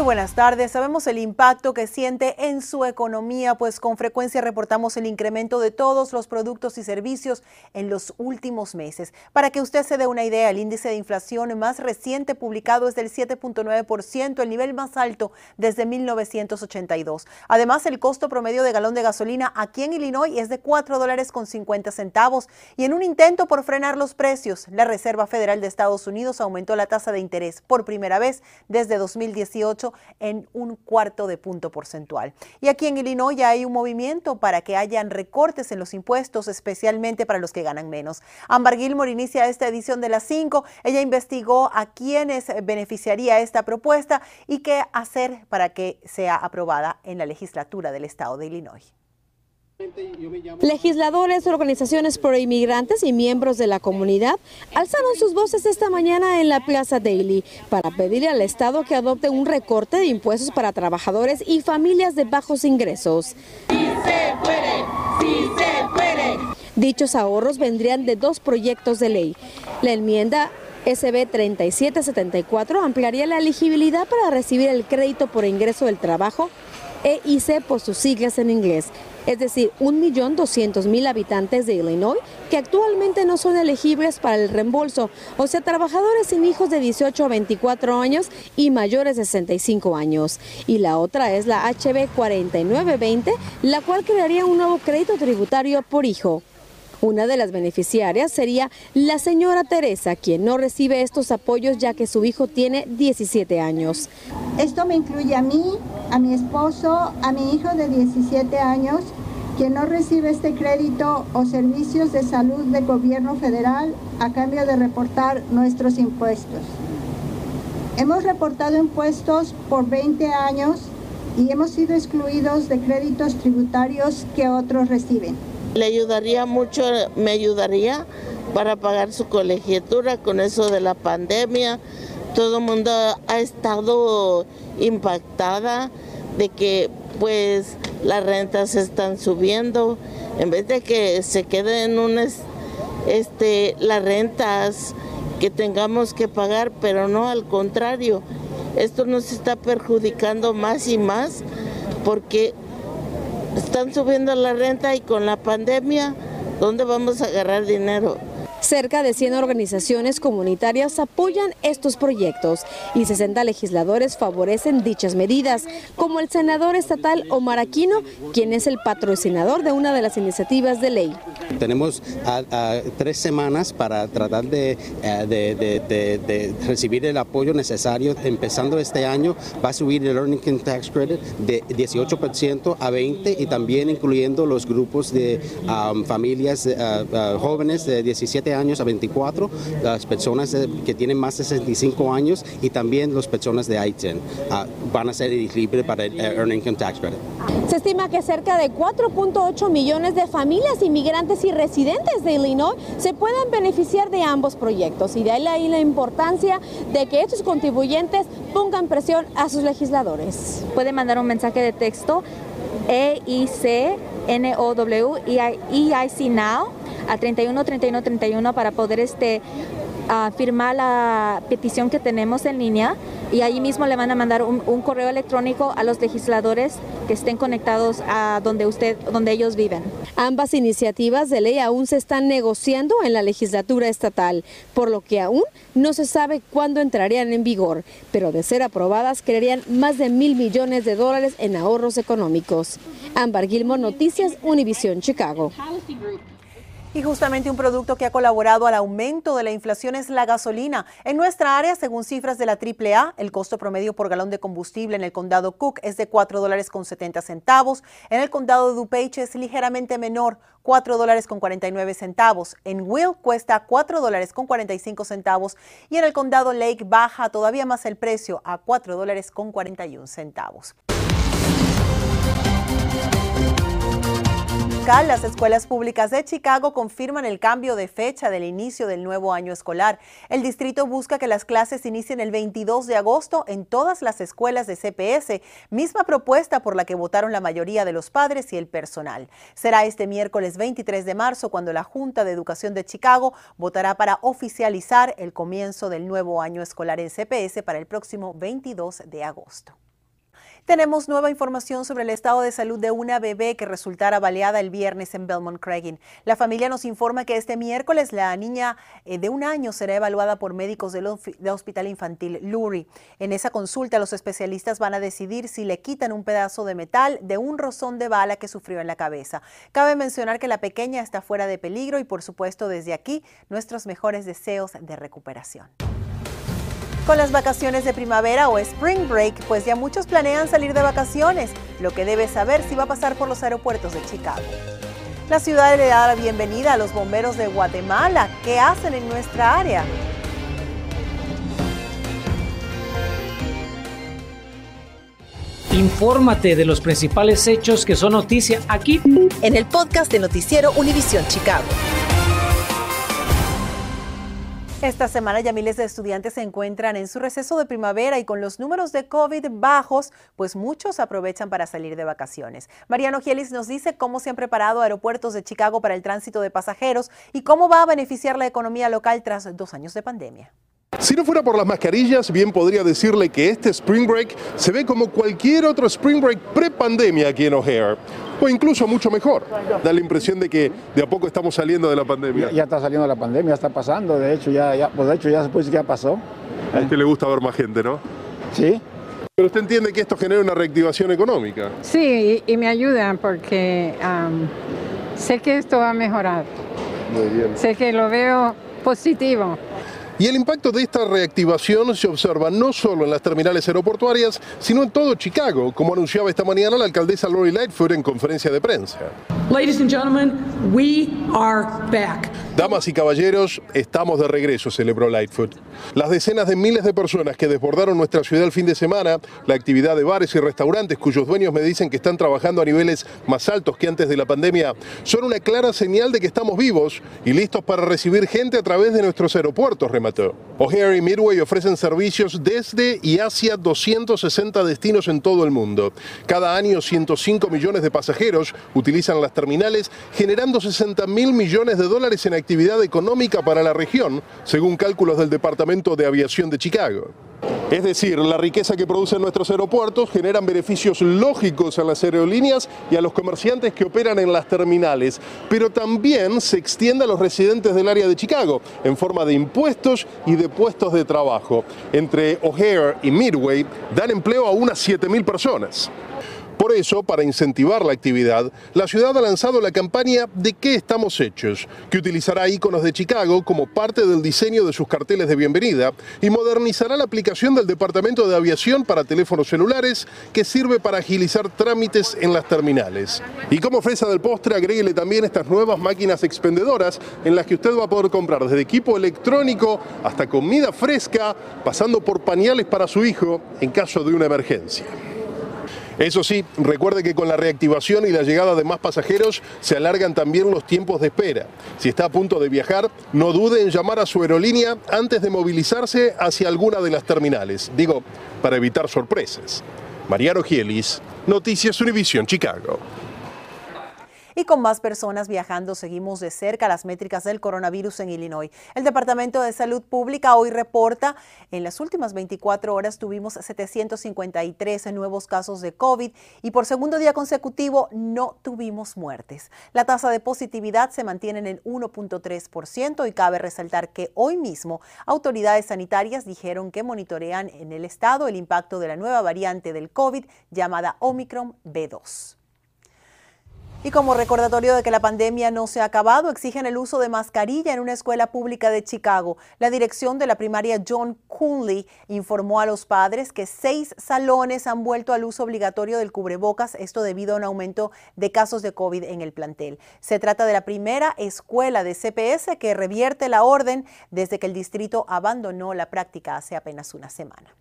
Muy buenas tardes. Sabemos el impacto que siente en su economía, pues con frecuencia reportamos el incremento de todos los productos y servicios en los últimos meses. Para que usted se dé una idea, el índice de inflación más reciente publicado es del 7.9%, el nivel más alto desde 1982. Además, el costo promedio de galón de gasolina aquí en Illinois es de 4 dólares con 50 centavos. Y en un intento por frenar los precios, la Reserva Federal de Estados Unidos aumentó la tasa de interés por primera vez desde 2018 en un cuarto de punto porcentual. Y aquí en Illinois ya hay un movimiento para que hayan recortes en los impuestos, especialmente para los que ganan menos. Amber Gilmore inicia esta edición de las 5. Ella investigó a quienes beneficiaría esta propuesta y qué hacer para que sea aprobada en la legislatura del estado de Illinois. Legisladores, organizaciones pro inmigrantes y miembros de la comunidad alzaron sus voces esta mañana en la Plaza Daily para pedirle al Estado que adopte un recorte de impuestos para trabajadores y familias de bajos ingresos. ¡Sí se puede! ¡Sí se puede! Dichos ahorros vendrían de dos proyectos de ley. La enmienda SB 3774 ampliaría la elegibilidad para recibir el crédito por ingreso del trabajo EIC por sus siglas en inglés, es decir, 1.200.000 habitantes de Illinois que actualmente no son elegibles para el reembolso, o sea, trabajadores sin hijos de 18 a 24 años y mayores de 65 años. Y la otra es la HB 4920, la cual crearía un nuevo crédito tributario por hijo. Una de las beneficiarias sería la señora Teresa, quien no recibe estos apoyos ya que su hijo tiene 17 años. Esto me incluye a mí, a mi esposo, a mi hijo de 17 años, quien no recibe este crédito o servicios de salud del gobierno federal a cambio de reportar nuestros impuestos. Hemos reportado impuestos por 20 años y hemos sido excluidos de créditos tributarios que otros reciben. Le ayudaría mucho, me ayudaría para pagar su colegiatura con eso de la pandemia. Todo el mundo ha estado impactada de que pues las rentas están subiendo. En vez de que se queden un este, las rentas que tengamos que pagar, pero no al contrario. Esto nos está perjudicando más y más porque están subiendo la renta y con la pandemia, ¿dónde vamos a agarrar dinero? Cerca de 100 organizaciones comunitarias apoyan estos proyectos y 60 legisladores favorecen dichas medidas, como el senador estatal Omar Aquino, quien es el patrocinador de una de las iniciativas de ley. Tenemos tres semanas para tratar de, de, recibir el apoyo necesario. Empezando este año va a subir el Earning Tax Credit de 18% a 20% y también incluyendo los grupos de familias jóvenes de 17 años a 24, las personas que tienen más de 65 años y también las personas de I-10 ah, van a ser elegibles para el Earned Income Tax Credit. Se estima que cerca de 4.8 millones de familias inmigrantes y residentes de Illinois se puedan beneficiar de ambos proyectos y de ahí la importancia de que estos contribuyentes pongan presión a sus legisladores. Puede mandar un mensaje de texto EIC NOW EIC Now a 31 31 31 para poder este firmar la petición que tenemos en línea y ahí mismo le van a mandar un, correo electrónico a los legisladores que estén conectados a donde usted, donde ellos viven. Ambas iniciativas de ley aún se están negociando en la legislatura estatal, por lo que aún no se sabe cuándo entrarían en vigor, pero de ser aprobadas crearían más de mil millones de dólares en ahorros económicos. Ámbar Gilmore, Noticias, Univisión, Chicago. Y justamente un producto que ha colaborado al aumento de la inflación es la gasolina. En nuestra área, según cifras de la AAA, el costo promedio por galón de combustible en el condado Cook es de 4 dólares con 70 centavos. En el condado de DuPage es ligeramente menor, 4 dólares con 49 centavos. En Will cuesta 4 dólares con 45 centavos y en el condado Lake baja todavía más el precio a 4 dólares con 41 centavos. Las escuelas públicas de Chicago confirman el cambio de fecha del inicio del nuevo año escolar. El distrito busca que las clases inicien el 22 de agosto en todas las escuelas de CPS, misma propuesta por la que votaron la mayoría de los padres y el personal. Será este miércoles 23 de marzo cuando la Junta de Educación de Chicago votará para oficializar el comienzo del nuevo año escolar en CPS para el próximo 22 de agosto. Tenemos nueva información sobre el estado de salud de una bebé que resultara baleada el viernes en Belmont Craigin. La familia nos informa que este miércoles la niña eh, de un año será evaluada por médicos del, Hospital Infantil Lurie. En esa consulta los especialistas van a decidir si le quitan un pedazo de metal de un rozón de bala que sufrió en la cabeza. Cabe mencionar que la pequeña está fuera de peligro y por supuesto desde aquí nuestros mejores deseos de recuperación. Con las vacaciones de primavera o Spring Break, pues ya muchos planean salir de vacaciones, lo que debes saber si va a pasar por los aeropuertos de Chicago. La ciudad le da la bienvenida a los bomberos de Guatemala. ¿Qué hacen en nuestra área? Infórmate de los principales hechos que son noticia aquí en el podcast de Noticiero Univisión Chicago. Esta semana ya miles de estudiantes se encuentran en su receso de primavera y con los números de COVID bajos, pues muchos aprovechan para salir de vacaciones. Mariano Gielis nos dice cómo se han preparado aeropuertos de Chicago para el tránsito de pasajeros y cómo va a beneficiar la economía local tras dos años de pandemia. Si no fuera por las mascarillas, bien podría decirle que este Spring Break se ve como cualquier otro Spring Break pre-pandemia aquí en O'Hare o incluso mucho mejor. Da la impresión de que de a poco estamos saliendo de la pandemia. Ya, está saliendo la pandemia, está pasando, de hecho ya, ya, pues de hecho ya se puede decir que ya pasó. A usted le gusta ver más gente, ¿no? Sí. Pero usted entiende que esto genera una reactivación económica. Sí, y, me ayuda porque sé que esto va a mejorar. Muy bien. Sé que lo veo positivo. Y el impacto de esta reactivación se observa no solo en las terminales aeroportuarias, sino en todo Chicago, como anunciaba esta mañana la alcaldesa Lori Lightfoot en conferencia de prensa. Ladies and gentlemen, we are back. Damas y caballeros, estamos de regreso, celebró Lightfoot. Las decenas de miles de personas que desbordaron nuestra ciudad el fin de semana, la actividad de bares y restaurantes cuyos dueños me dicen que están trabajando a niveles más altos que antes de la pandemia, son una clara señal de que estamos vivos y listos para recibir gente a través de nuestros aeropuertos, remató. O'Hare y Midway ofrecen servicios desde y hacia 260 destinos en todo el mundo. Cada año 105 millones de pasajeros utilizan las generando 60 mil millones de dólares en actividad económica para la región, según cálculos del Departamento de Aviación de Chicago. Es decir, la riqueza que producen nuestros aeropuertos generan beneficios lógicos a las aerolíneas y a los comerciantes que operan en las terminales, pero también se extiende a los residentes del área de Chicago en forma de impuestos y de puestos de trabajo. Entre O'Hare y Midway dan empleo a unas 7.000 personas. Por eso, para incentivar la actividad, la ciudad ha lanzado la campaña ¿De qué estamos hechos?, que utilizará iconos de Chicago como parte del diseño de sus carteles de bienvenida y modernizará la aplicación del Departamento de Aviación para teléfonos celulares que sirve para agilizar trámites en las terminales. Y como fresa del postre, agréguele también estas nuevas máquinas expendedoras en las que usted va a poder comprar desde equipo electrónico hasta comida fresca, pasando por pañales para su hijo en caso de una emergencia. Eso sí, recuerde que con la reactivación y la llegada de más pasajeros se alargan también los tiempos de espera. Si está a punto de viajar, no dude en llamar a su aerolínea antes de movilizarse hacia alguna de las terminales. Digo, para evitar sorpresas. Mariano Gielis, Noticias Univision Chicago. Y con más personas viajando, seguimos de cerca las métricas del coronavirus en Illinois. El Departamento de Salud Pública hoy reporta, en las últimas 24 horas tuvimos 753 nuevos casos de COVID y por segundo día consecutivo no tuvimos muertes. La tasa de positividad se mantiene en el 1.3% y cabe resaltar que hoy mismo autoridades sanitarias dijeron que monitorean en el estado el impacto de la nueva variante del COVID llamada Omicron B2. Y como recordatorio de que la pandemia no se ha acabado, exigen el uso de mascarilla en una escuela pública de Chicago. La dirección de la primaria John Coonley informó a los padres que seis salones han vuelto al uso obligatorio del cubrebocas, esto debido a un aumento de casos de COVID en el plantel. Se trata de la primera escuela de CPS que revierte la orden desde que el distrito abandonó la práctica hace apenas una semana.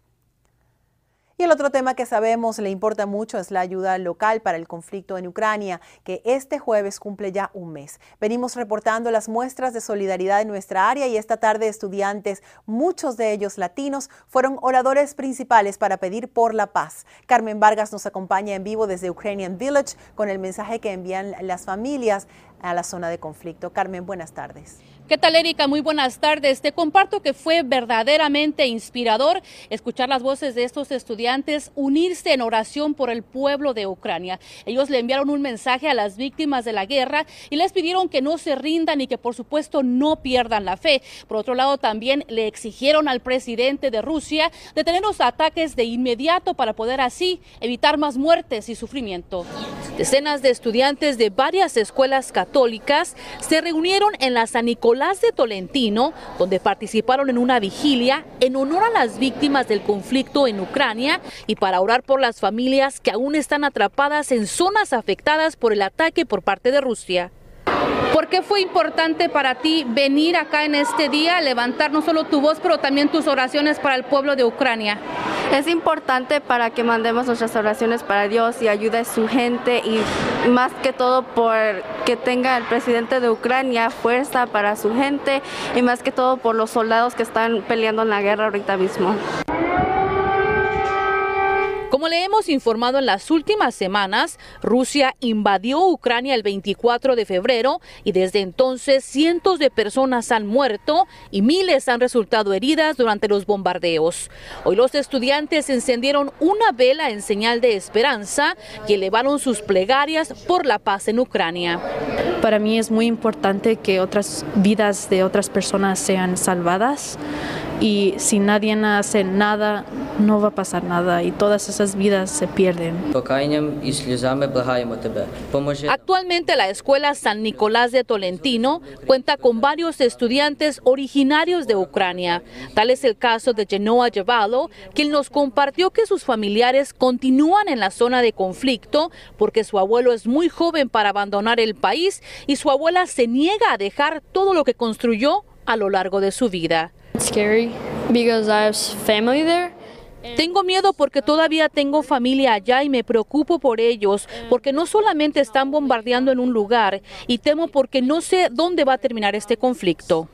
Y el otro tema que sabemos le importa mucho es la ayuda local para el conflicto en Ucrania, que este jueves cumple ya un mes. Venimos reportando las muestras de solidaridad en nuestra área y esta tarde estudiantes, muchos de ellos latinos, fueron oradores principales para pedir por la paz. Carmen Vargas nos acompaña en vivo desde Ukrainian Village con el mensaje que envían las familias a la zona de conflicto. Carmen, buenas tardes. ¿Qué tal, Erika? Muy buenas tardes. Te comparto que fue verdaderamente inspirador escuchar las voces de estos estudiantes unirse en oración por el pueblo de Ucrania. Ellos le enviaron un mensaje a las víctimas de la guerra y les pidieron que no se rindan y que, por supuesto, no pierdan la fe. Por otro lado, también le exigieron al presidente de Rusia detener los ataques de inmediato para poder así evitar más muertes y sufrimiento. Decenas de estudiantes de varias escuelas católicas se reunieron en la San Nicolás de Tolentino, donde participaron en una vigilia en honor a las víctimas del conflicto en Ucrania y para orar por las familias que aún están atrapadas en zonas afectadas por el ataque por parte de Rusia. ¿Por qué fue importante para ti venir acá en este día, levantar no solo tu voz, pero también tus oraciones para el pueblo de Ucrania? Es importante para que mandemos nuestras oraciones para Dios y ayude a su gente y más que todo por que tenga el presidente de Ucrania fuerza para su gente y más que todo por los soldados que están peleando en la guerra ahorita mismo. Como le hemos informado en las últimas semanas, Rusia invadió Ucrania el 24 de febrero y desde entonces cientos de personas han muerto y miles han resultado heridas durante los bombardeos. Hoy los estudiantes encendieron una vela en señal de esperanza y elevaron sus plegarias por la paz en Ucrania. Para mí es muy importante que otras vidas de otras personas sean salvadas y si nadie hace nada, no va a pasar nada y todas esas vidas se pierden. Actualmente la escuela San Nicolás de Tolentino cuenta con varios estudiantes originarios de Ucrania. Tal es el caso de Genoa Yevalo, quien nos compartió que sus familiares continúan en la zona de conflicto porque su abuelo es muy joven para abandonar el país y su abuela se niega a dejar todo lo que construyó a lo largo de su vida. Tengo miedo porque todavía tengo familia allá y me preocupo por ellos, porque no solamente están bombardeando en un lugar y temo porque no sé dónde va a terminar este conflicto.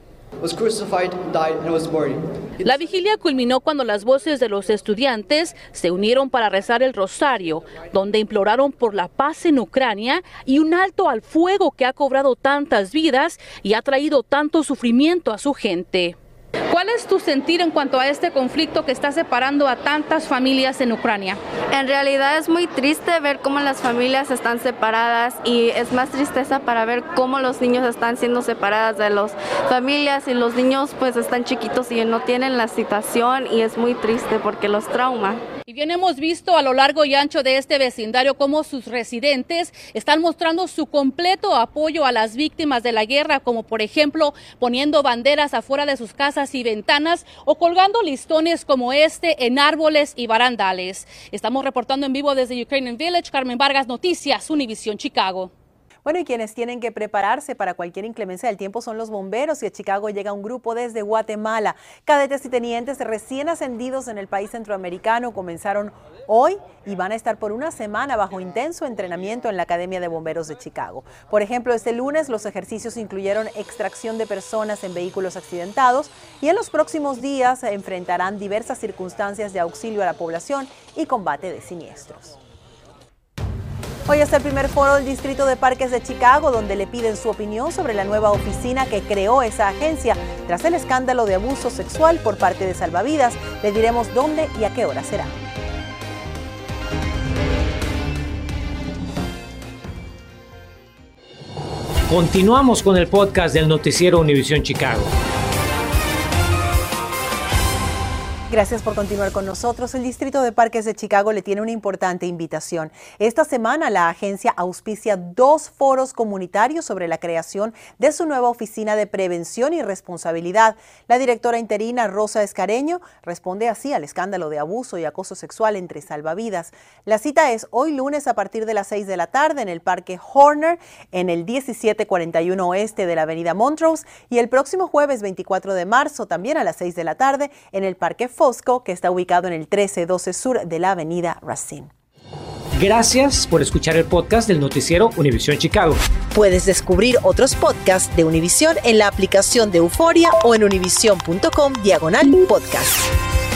La vigilia culminó cuando las voces de los estudiantes se unieron para rezar el rosario, donde imploraron por la paz en Ucrania y un alto al fuego que ha cobrado tantas vidas y ha traído tanto sufrimiento a su gente. ¿Cuál es tu sentir en cuanto a este conflicto que está separando a tantas familias en Ucrania? En realidad es muy triste ver cómo las familias están separadas y es más tristeza para ver cómo los niños están siendo separadas de las familias y los niños pues están chiquitos y no tienen la situación y es muy triste porque los trauma. Y bien hemos visto a lo largo y ancho de este vecindario cómo sus residentes están mostrando su completo apoyo a las víctimas de la guerra, como por ejemplo poniendo banderas afuera de sus casas y ventanas o colgando listones como este en árboles y barandales. Estamos reportando en vivo desde Ukrainian Village, Carmen Vargas, Noticias, Univisión Chicago. Bueno, y quienes tienen que prepararse para cualquier inclemencia del tiempo son los bomberos y a Chicago llega un grupo desde Guatemala. Cadetes y tenientes recién ascendidos en el país centroamericano comenzaron hoy y van a estar por una semana bajo intenso entrenamiento en la Academia de Bomberos de Chicago. Por ejemplo, este lunes los ejercicios incluyeron extracción de personas en vehículos accidentados y en los próximos días enfrentarán diversas circunstancias de auxilio a la población y combate de siniestros. Hoy es el primer foro del Distrito de Parques de Chicago donde le piden su opinión sobre la nueva oficina que creó esa agencia tras el escándalo de abuso sexual por parte de Salvavidas. Le diremos dónde y a qué hora será. Continuamos con el podcast del noticiero Univisión Chicago. Gracias por continuar con nosotros. El Distrito de Parques de Chicago le tiene una importante invitación. Esta semana la agencia auspicia dos foros comunitarios sobre la creación de su nueva oficina de prevención y responsabilidad. La directora interina Rosa Escareño responde así al escándalo de abuso y acoso sexual entre salvavidas. La cita es hoy lunes a partir de las 6 de la tarde en el Parque Horner en el 1741 oeste de la avenida Montrose y el próximo jueves 24 de marzo también a las 6 de la tarde en el Parque Fox Costco, que está ubicado en el 1312 sur de la avenida Racine. Gracias por escuchar el podcast del noticiero Univisión Chicago. Puedes descubrir otros podcasts de Univisión en la aplicación de Euforia o en univision.com diagonal podcast.